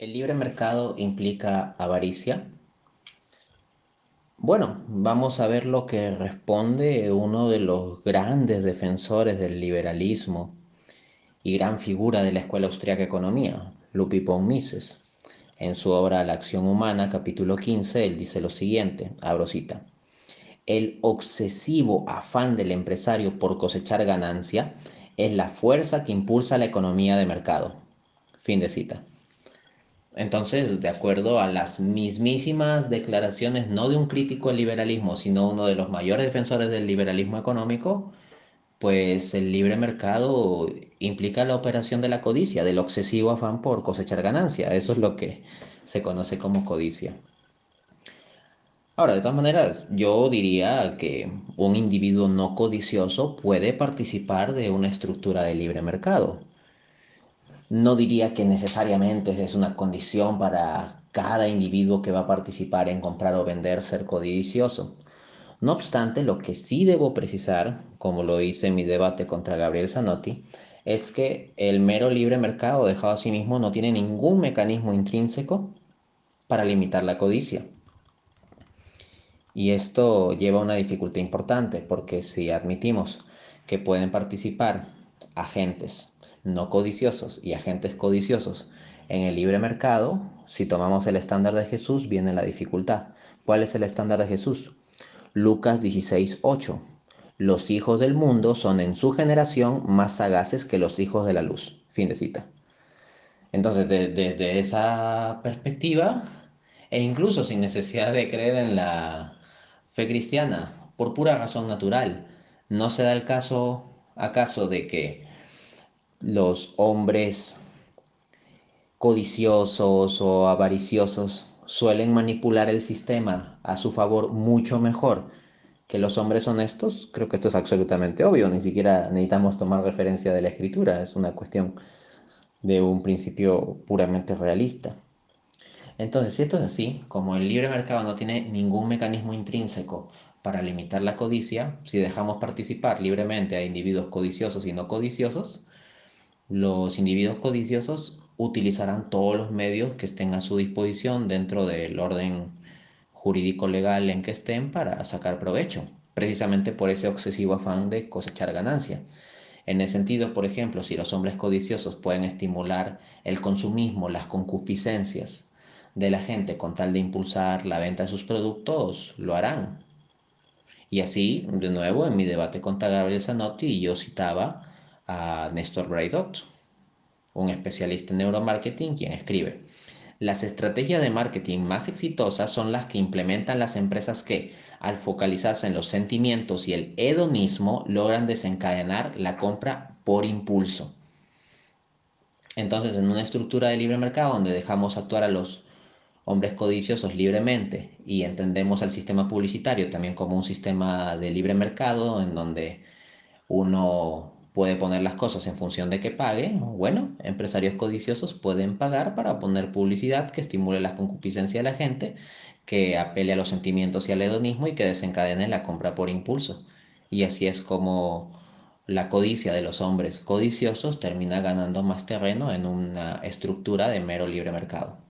¿El libre mercado implica avaricia? Bueno, vamos a ver lo que responde uno de los grandes defensores del liberalismo y gran figura de la Escuela Austriaca de Economía, Lupi von Mises. En su obra La acción humana, capítulo 15, él dice lo siguiente, abro cita. El obsesivo afán del empresario por cosechar ganancia es la fuerza que impulsa la economía de mercado. Fin de cita. Entonces, de acuerdo a las mismísimas declaraciones, no de un crítico del liberalismo, sino uno de los mayores defensores del liberalismo económico, pues el libre mercado implica la operación de la codicia, del obsesivo afán por cosechar ganancia. Eso es lo que se conoce como codicia. Ahora, de todas maneras, yo diría que un individuo no codicioso puede participar de una estructura de libre mercado no diría que necesariamente es una condición para cada individuo que va a participar en comprar o vender ser codicioso. No obstante, lo que sí debo precisar, como lo hice en mi debate contra Gabriel Zanotti, es que el mero libre mercado dejado a sí mismo no tiene ningún mecanismo intrínseco para limitar la codicia. Y esto lleva a una dificultad importante, porque si admitimos que pueden participar agentes no codiciosos y agentes codiciosos en el libre mercado, si tomamos el estándar de Jesús, viene la dificultad. ¿Cuál es el estándar de Jesús? Lucas 16, 8. Los hijos del mundo son en su generación más sagaces que los hijos de la luz. Fin de cita. Entonces, desde esa perspectiva, e incluso sin necesidad de creer en la fe cristiana, por pura razón natural, ¿no se da el caso acaso de que los hombres codiciosos o avariciosos suelen manipular el sistema a su favor mucho mejor que los hombres honestos, creo que esto es absolutamente obvio, ni siquiera necesitamos tomar referencia de la escritura, es una cuestión de un principio puramente realista. Entonces, si esto es así, como el libre mercado no tiene ningún mecanismo intrínseco para limitar la codicia, si dejamos participar libremente a individuos codiciosos y no codiciosos, los individuos codiciosos utilizarán todos los medios que estén a su disposición dentro del orden jurídico legal en que estén para sacar provecho, precisamente por ese obsesivo afán de cosechar ganancia. En ese sentido, por ejemplo, si los hombres codiciosos pueden estimular el consumismo, las concupiscencias de la gente con tal de impulsar la venta de sus productos, lo harán. Y así, de nuevo, en mi debate contra Gabriel Zanotti, yo citaba a Néstor Braidot, un especialista en neuromarketing, quien escribe, las estrategias de marketing más exitosas son las que implementan las empresas que, al focalizarse en los sentimientos y el hedonismo, logran desencadenar la compra por impulso. Entonces, en una estructura de libre mercado donde dejamos actuar a los hombres codiciosos libremente y entendemos al sistema publicitario también como un sistema de libre mercado en donde uno puede poner las cosas en función de que pague. Bueno, empresarios codiciosos pueden pagar para poner publicidad que estimule la concupiscencia de la gente, que apele a los sentimientos y al hedonismo y que desencadene la compra por impulso. Y así es como la codicia de los hombres codiciosos termina ganando más terreno en una estructura de mero libre mercado.